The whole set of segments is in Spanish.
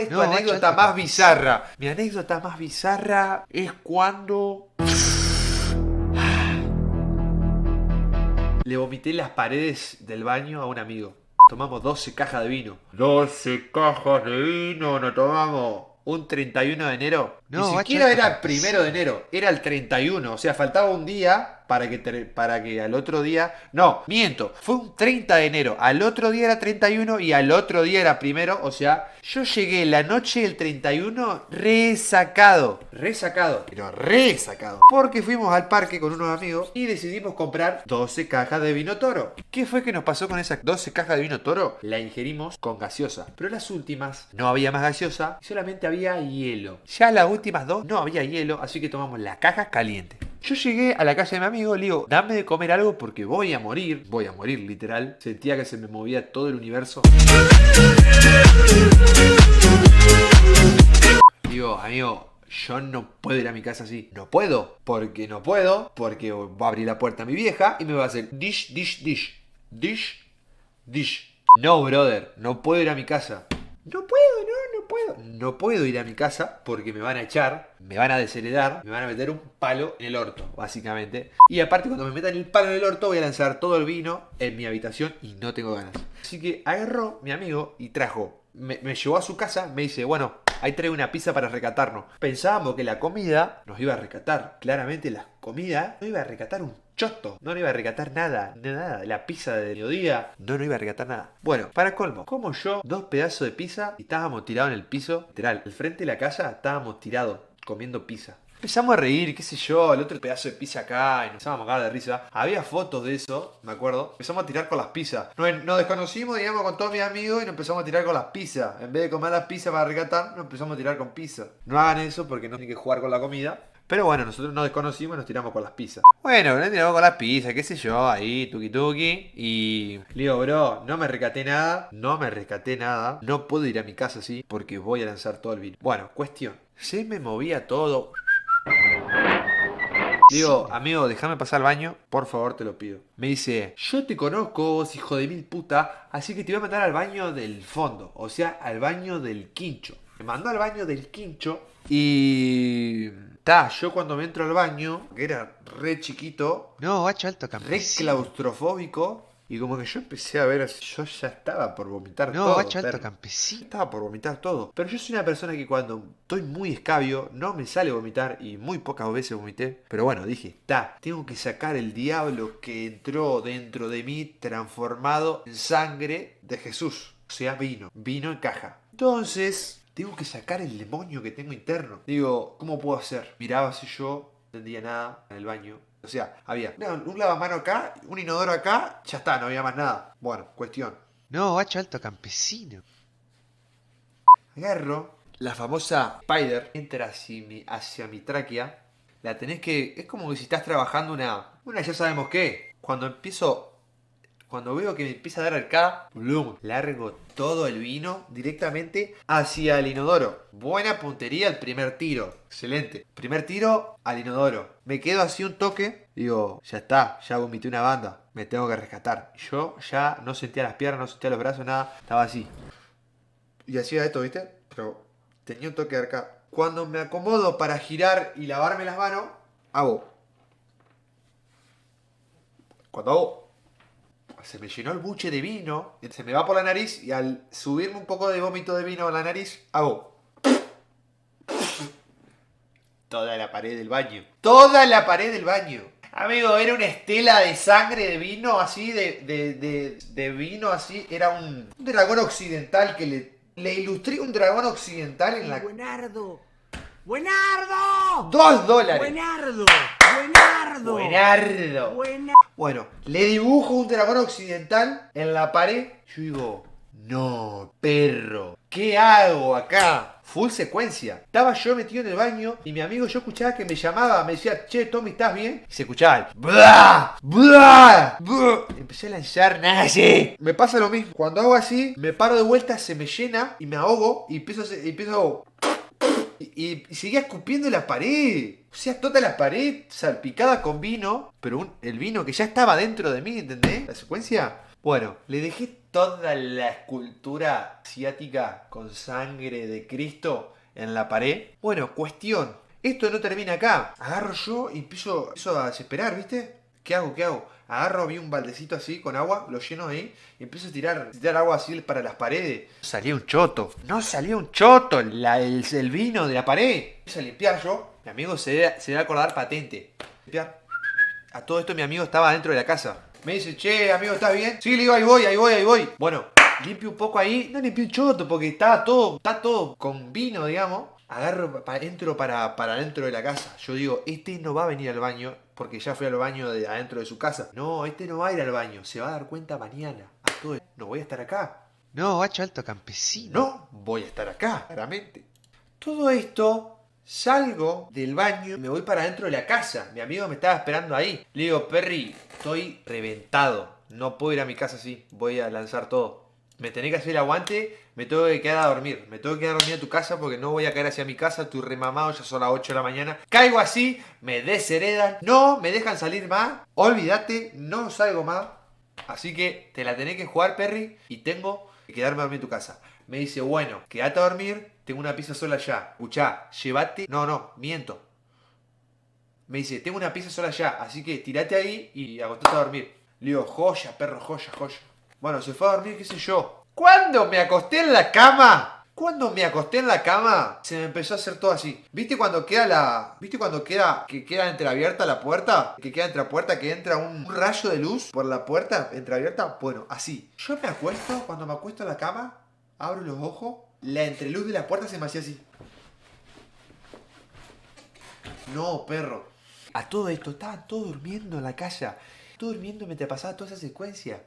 ¿Cuál es tu No, anécdota más bizarra? Mi anécdota más bizarra es cuando... Le vomité las paredes del baño a un amigo. Tomamos 12 cajas de vino. 12 cajas de vino no tomamos. Un 31 de enero. No, Ni siquiera era el primero de enero, era el 31. O sea, faltaba un día para que, para que al otro día. No, miento. Fue un 30 de enero. Al otro día era 31 y al otro día era primero. O sea, yo llegué la noche del 31 resacado. Resacado. Pero resacado. Porque fuimos al parque con unos amigos y decidimos comprar 12 cajas de vino toro. ¿Qué fue que nos pasó con esas 12 cajas de vino toro? La ingerimos con gaseosa. Pero las últimas no había más gaseosa solamente había hielo. Ya las últimas dos no había hielo, así que tomamos las cajas calientes. Yo llegué a la casa de mi amigo, le digo, dame de comer algo porque voy a morir. Voy a morir, literal. Sentía que se me movía todo el universo. Digo, amigo, yo no puedo ir a mi casa así. No puedo. Porque no puedo. Porque va a abrir la puerta a mi vieja y me va a hacer dish, dish, dish. Dish, dish. No, brother, no puedo ir a mi casa. No puedo, no, no puedo. No puedo ir a mi casa porque me van a echar, me van a desheredar, me van a meter un palo en el orto, básicamente. Y aparte, cuando me metan el palo en el orto, voy a lanzar todo el vino en mi habitación y no tengo ganas. Así que agarró mi amigo y trajo. Me, llevó a su casa, me dice, bueno, ahí trae una pizza para recatarnos. Pensábamos que la comida nos iba a recatar. Claramente la comida no iba a recatar un choto. No iba a recatar nada, nada. La pizza de mediodía no nos iba a recatar nada. Bueno, para colmo, como yo, dos pedazos de pizza y estábamos tirados en el piso. Literal, al frente de la casa estábamos tirados comiendo pizza. Empezamos a reír, qué sé yo, el otro pedazo de pizza acá, y nos empezamos a cagar de risa. Había fotos de eso, me acuerdo. Empezamos a tirar con las pizzas. Nos, nos desconocimos, digamos, con todos mis amigos y nos empezamos a tirar con las pizzas. En vez de comer las pizzas para recatar, nos empezamos a tirar con pizza. No hagan eso porque no tienen que jugar con la comida. Pero bueno, nosotros nos desconocimos y nos tiramos con las pizzas. Bueno, nos tiramos con las pizzas, qué sé yo, ahí, tuki tuki. Y le digo, bro, no me recaté nada, no me rescaté nada. No puedo ir a mi casa así porque voy a lanzar todo el vino. Bueno, cuestión. Se me movía todo. Digo, amigo, déjame pasar al baño, por favor, te lo pido. Me dice, yo te conozco, vos hijo de mil puta, así que te voy a mandar al baño del fondo, o sea, al baño del quincho. Me mandó al baño del quincho y... Ta, yo cuando me entro al baño, que era re chiquito, No, guacho, alto re claustrofóbico, y como que yo empecé a ver, yo ya estaba por vomitar No, todo. guacho, alto campesino. Estaba por vomitar todo. Pero yo soy una persona que cuando estoy muy escabio no me sale vomitar y muy pocas veces vomité. Pero bueno, dije, está, tengo que sacar el diablo que entró dentro de mí transformado en sangre de Jesús. O sea, vino, vino en caja. Entonces, tengo que sacar el demonio que tengo interno. Digo, ¿cómo puedo hacer? Miraba si yo no entendía nada en el baño. O sea, había un lavamano acá, un inodoro acá, ya está, no había más nada. Bueno, cuestión. No, guacho, alto campesino. Agarro la famosa Spider, entra hacia mi, hacia mi tráquea. La tenés que. Es como que si estás trabajando una. Una ya sabemos qué. Cuando empiezo. Cuando veo que me empieza a dar arcada, ¡blum! largo todo el vino directamente hacia el inodoro. Buena puntería el primer tiro. Excelente. Primer tiro al inodoro. Me quedo así un toque. Digo, ya está, ya vomité una banda. Me tengo que rescatar. Yo ya no sentía las piernas, no sentía los brazos, nada. Estaba así. Y hacía esto, ¿viste? Pero tenía un toque de arca. Cuando me acomodo para girar y lavarme las manos, hago. Cuando hago. Se me llenó el buche de vino, se me va por la nariz y al subirme un poco de vómito de vino a la nariz, hago. Toda la pared del baño. Toda la pared del baño. Amigo, era una estela de sangre de vino así, de, de, de, de vino así. Era un, un dragón occidental que le, le ilustré un dragón occidental en la... Buenardo. Buenardo. ¡Dos dólares! Buenardo. Buenardo. Buenardo. Buena- Bueno, le dibujo un dragón occidental en la pared. Yo digo, no, perro, ¿qué hago acá? Full secuencia. Estaba yo metido en el baño y mi amigo yo escuchaba que me llamaba, me decía, che, Tommy, ¿estás bien? Y se escuchaba el bla, bla, bla. Empecé a lanzar nazi. Me pasa lo mismo. Cuando hago así, me paro de vuelta, se me llena y me ahogo y empiezo a, hacer- y empiezo a y, seguía escupiendo en la pared. O sea, toda la pared salpicada con vino, pero el vino que ya estaba dentro de mí, ¿entendés? La secuencia. Bueno, le dejé toda la escultura asiática con sangre de Cristo en la pared. Bueno, cuestión. Esto no termina acá. Agarro yo y empiezo, empiezo a desesperar, ¿viste? ¿Qué hago? ¿Qué hago? Agarro a mí un baldecito así con agua, lo lleno ahí y empiezo a tirar, tirar agua así para las paredes. Salía un choto. No salía un choto. la- el, el vino de la pared. Empiezo a limpiar yo. Mi amigo se debe, se debe acordar patente. Limpiar. A todo esto mi amigo estaba dentro de la casa. Me dice, che, amigo, ¿estás bien? Sí, le digo, ahí voy, ahí voy, ahí voy. Bueno, limpio un poco ahí. No limpio un choto porque estaba todo, está todo con vino, digamos. Agarro entro para, para adentro de la casa. Yo digo, este no va a venir al baño porque ya fue al baño de adentro de su casa. No, este no va a ir al baño. Se va a dar cuenta mañana. A todo. No voy a estar acá. No, guacho alto campesino. No, voy a estar acá, claramente. Todo esto, salgo del baño y me voy para adentro de la casa. Mi amigo me estaba esperando ahí. Le digo, Perry, estoy reventado. No puedo ir a mi casa así. Voy a lanzar todo. Me tenés que hacer el aguante, me tengo que quedar a dormir. Me tengo que quedar a dormir a tu casa porque no voy a caer hacia mi casa. Estoy remamado, ya son las 8 de la mañana. Caigo así, me desheredan. No me dejan salir más. Olvídate, no salgo más. Así que te la tenés que jugar, Perry, y tengo que quedarme a dormir en tu casa. Me dice, bueno, quédate a dormir, tengo una pieza sola allá. Escuchá, llévate. No, no, miento. Me dice, tengo una pieza sola allá, así que tirate ahí y acostate a dormir. Le digo, joya, perro, joya, joya. Bueno, se fue a dormir, qué sé yo. Cuando me acosté en la cama, cuando me acosté en la cama, se me empezó a hacer todo así. ¿Viste cuando queda la. ¿Viste cuando queda. que queda entreabierta la puerta? Que queda entrepuerta, que entra un, rayo de luz por la puerta entreabierta. Bueno, así. Yo me acuesto, cuando me acuesto en la cama, abro los ojos, la entreluz de la puerta se me hacía así. No, perro. A todo esto, estaban todos durmiendo en la casa. Todos durmiendo mientras pasaba toda esa secuencia.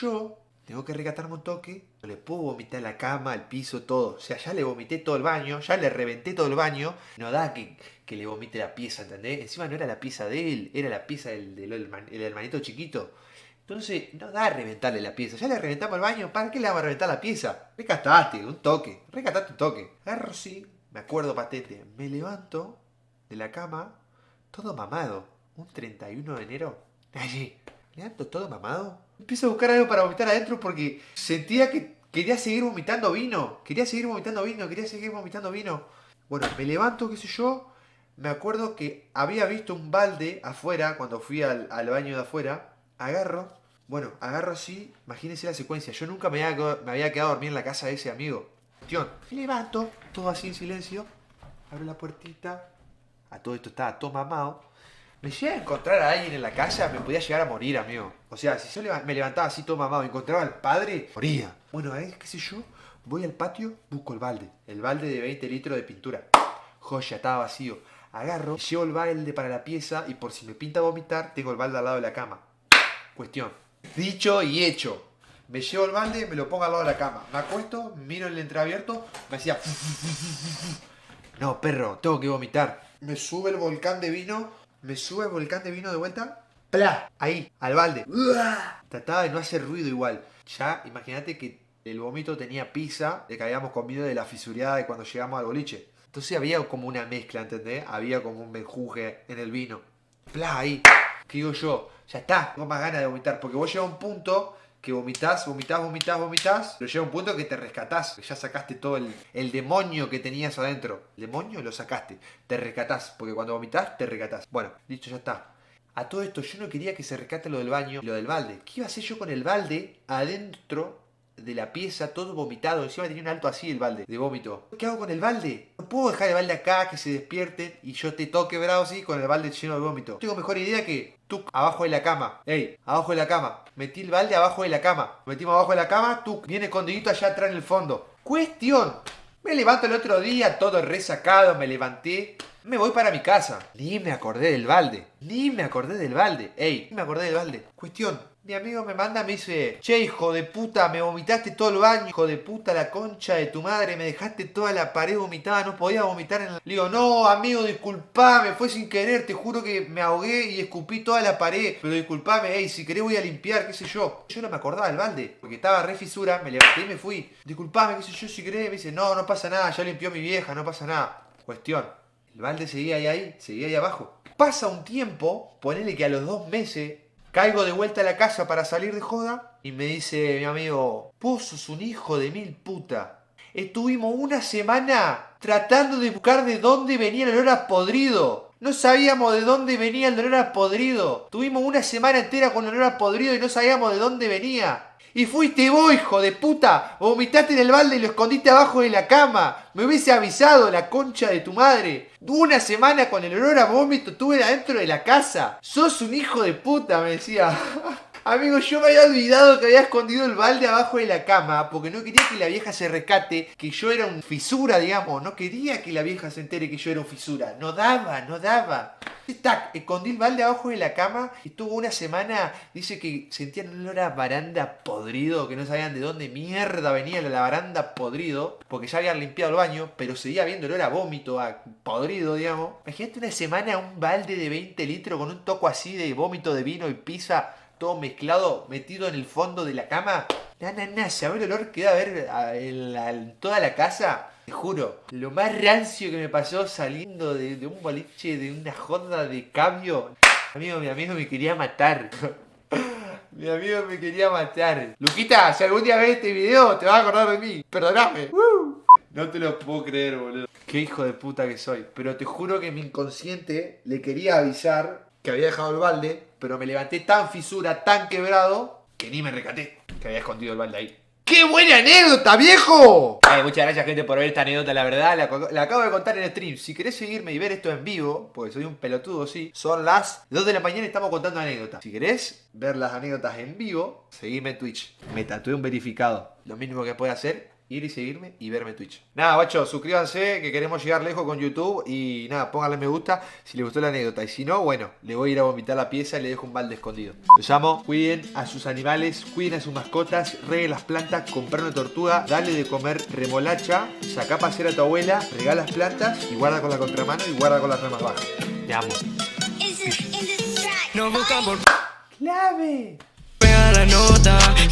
Yo tengo que recatarme un toque. No le puedo vomitar la cama, el piso, todo. O sea, ya le vomité todo el baño, ya le reventé todo el baño. No da que, que le vomite la pieza, ¿entendés? Encima no era la pieza de él, era la pieza del, del herman- el hermanito chiquito. Entonces, no da reventarle la pieza. Ya le reventamos el baño. ¿Para qué le vamos a reventar la pieza? Recatate, un toque. Recatate un toque. Agarro sí, me acuerdo patente. Me levanto de la cama, todo mamado. Un 31 de enero. Allí. Levanto todo mamado. Empiezo a buscar algo para vomitar adentro porque sentía que quería seguir vomitando vino. Quería seguir vomitando vino. Quería seguir vomitando vino. Bueno, me levanto, qué sé yo. Me acuerdo que había visto un balde afuera cuando fui al, baño de afuera. Agarro. Bueno, agarro así. Imagínense la secuencia. Yo nunca me había, quedado- a dormir en la casa de ese amigo. Cuestión. Me levanto, todo así en silencio. Abro la puertita. A todo esto estaba todo mamado. Me llega a encontrar a alguien en la casa, me podía llegar a morir, amigo. O sea, si yo me levantaba así todo mamado y encontraba al padre, moría. Bueno, ahí, qué sé yo, voy al patio, busco el balde. El balde de 20 litros de pintura. Joya, estaba vacío. Agarro, llevo el balde para la pieza y por si me pinta vomitar, tengo el balde al lado de la cama. Cuestión. Dicho y hecho. Me llevo el balde, me lo pongo al lado de la cama. Me acuesto, miro el entreabierto, me hacía... No, perro, tengo que vomitar. Me sube el volcán de vino, me sube el volcán de vino de vuelta. ¡Pla! Ahí, al balde. ¡Uah! Trataba de no hacer ruido igual. Ya, imagínate que el vómito tenía pizza de que habíamos comido de la fisureada de cuando llegamos al boliche. Entonces había como una mezcla, ¿entendés? Había como un menjuje en el vino. ¡Pla! Ahí. ¿Qué digo yo? Ya está, tengo más ganas de vomitar. Porque vos llega un punto que vomitas, vomitas, vomitas, vomitas, pero llega un punto que te rescatás, que ya sacaste todo el, el demonio que tenías adentro. El demonio lo sacaste, te rescatás, porque cuando vomitas te rescatás. Bueno, listo, ya está. A todo esto yo no quería que se rescate lo del baño y lo del balde. ¿Qué iba a hacer yo con el balde adentro de la pieza, todo vomitado? Encima tenía un alto así el balde de vómito. ¿Qué hago con el balde? Puedo dejar el balde acá, que se despierten y yo te toque bravo así con el balde lleno de vómito. Tengo mejor idea que tú abajo de la cama. Ey, abajo de la cama. Metí el balde abajo de la cama. Metimos abajo de la cama, tú viene escondidito allá atrás en el fondo. Cuestión. Me levanto el otro día, todo resacado, me levanté. Me voy para mi casa. Ni me acordé del balde. Ni me acordé del balde. Ey, ni me acordé del balde. Cuestión. Mi amigo me manda, me dice, che, hijo de puta, me vomitaste todo el baño, hijo de puta, la concha de tu madre, me dejaste toda la pared vomitada, no podía vomitar en el... Le digo, no, amigo, disculpame, fue sin querer, te juro que me ahogué y escupí toda la pared, pero disculpame, ey, si querés voy a limpiar, qué sé yo. Yo no me acordaba del balde, porque estaba re fisura, me levanté y me fui. Disculpame, qué sé yo, si querés, me dice, no, no pasa nada, ya limpió mi vieja, no pasa nada. Cuestión, el balde seguía ahí, ahí, seguía ahí abajo. Pasa un tiempo, ponele que a los dos meses Caigo de vuelta a la casa para salir de joda y me dice mi amigo, vos sos un hijo de mil puta. Estuvimos una semana tratando de buscar de dónde venía el olor a podrido. No sabíamos de dónde venía el olor a podrido. Tuvimos una semana entera con el olor a podrido y no sabíamos de dónde venía. Y fuiste vos, hijo de puta. Vomitaste en el balde y lo escondiste abajo de la cama. Me hubiese avisado la concha de tu madre. Una semana con el olor a vómito tuve adentro de la casa. Sos un hijo de puta, me decía. Amigo, yo me había olvidado que había escondido el balde abajo de la cama porque no quería que la vieja se rescate, que yo era un fisura, digamos. No quería que la vieja se entere que yo era un fisura. No daba, no daba. Tac, escondí el balde abajo de la cama estuvo una semana. Dice que sentían un olor a baranda podrido, que no sabían de dónde mierda venía la baranda podrido, porque ya habían limpiado el baño, pero seguía viendo olor a vómito, a podrido, digamos. Imagínate una semana un balde de 20 litros con un toco así de vómito de vino y pizza todo mezclado, metido en el fondo de la cama. Na, na, na, ¿sabes el olor que da a ver a- en, la- en toda la casa? Te juro, lo más rancio que me pasó saliendo de, de un boliche, de una joda de cambio. Amigo, mi amigo me quería matar. Mi amigo me quería matar. Luquita, si algún día ves este video, te vas a acordar de mí. Perdóname. Woo. No te lo puedo creer, boludo. Qué hijo de puta que soy. Pero te juro que mi inconsciente le quería avisar que había dejado el balde, pero me levanté tan fisura, tan quebrado, que ni me recaté que había escondido el balde ahí. ¡Qué buena anécdota, viejo! Ay, muchas gracias, gente, por ver esta anécdota. La verdad, la, acabo de contar en stream. Si querés seguirme y ver esto en vivo, porque soy un pelotudo, sí, son las 2 de la mañana y estamos contando anécdotas. Si querés ver las anécdotas en vivo, seguime en Twitch. Me tatué un verificado. Lo mínimo que puedo hacer, ir y seguirme y verme en Twitch. Nada, guacho, suscríbanse, que queremos llegar lejos con YouTube. Y nada, pónganle me gusta si les gustó la anécdota. Y si no, bueno, le voy a ir a vomitar la pieza y le dejo un balde escondido. Los amo, cuiden a sus animales, cuiden a sus mascotas, reguen las plantas, comprar una tortuga, dale de comer remolacha, sacá a pasear a tu abuela, regala las plantas y guarda con la contramano y guarda con las ramas bajas. Te amo. Nos por ¡Clave! pegar la nota,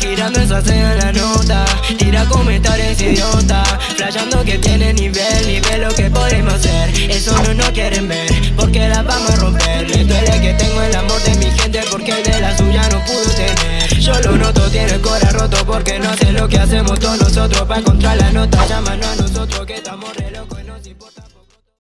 girando esa sea la nota, tira comentarios idiota, flasheando que tiene nivel, y ve lo que podemos hacer, eso no nos quieren ver, porque la vamos a romper, le duele que tengo el amor de mi gente, porque el de la suya no pudo tener, yo lo noto, tiene el corazón roto, porque no hace lo que hacemos todos nosotros, para encontrar la nota, llámanos a nosotros que estamos re locos.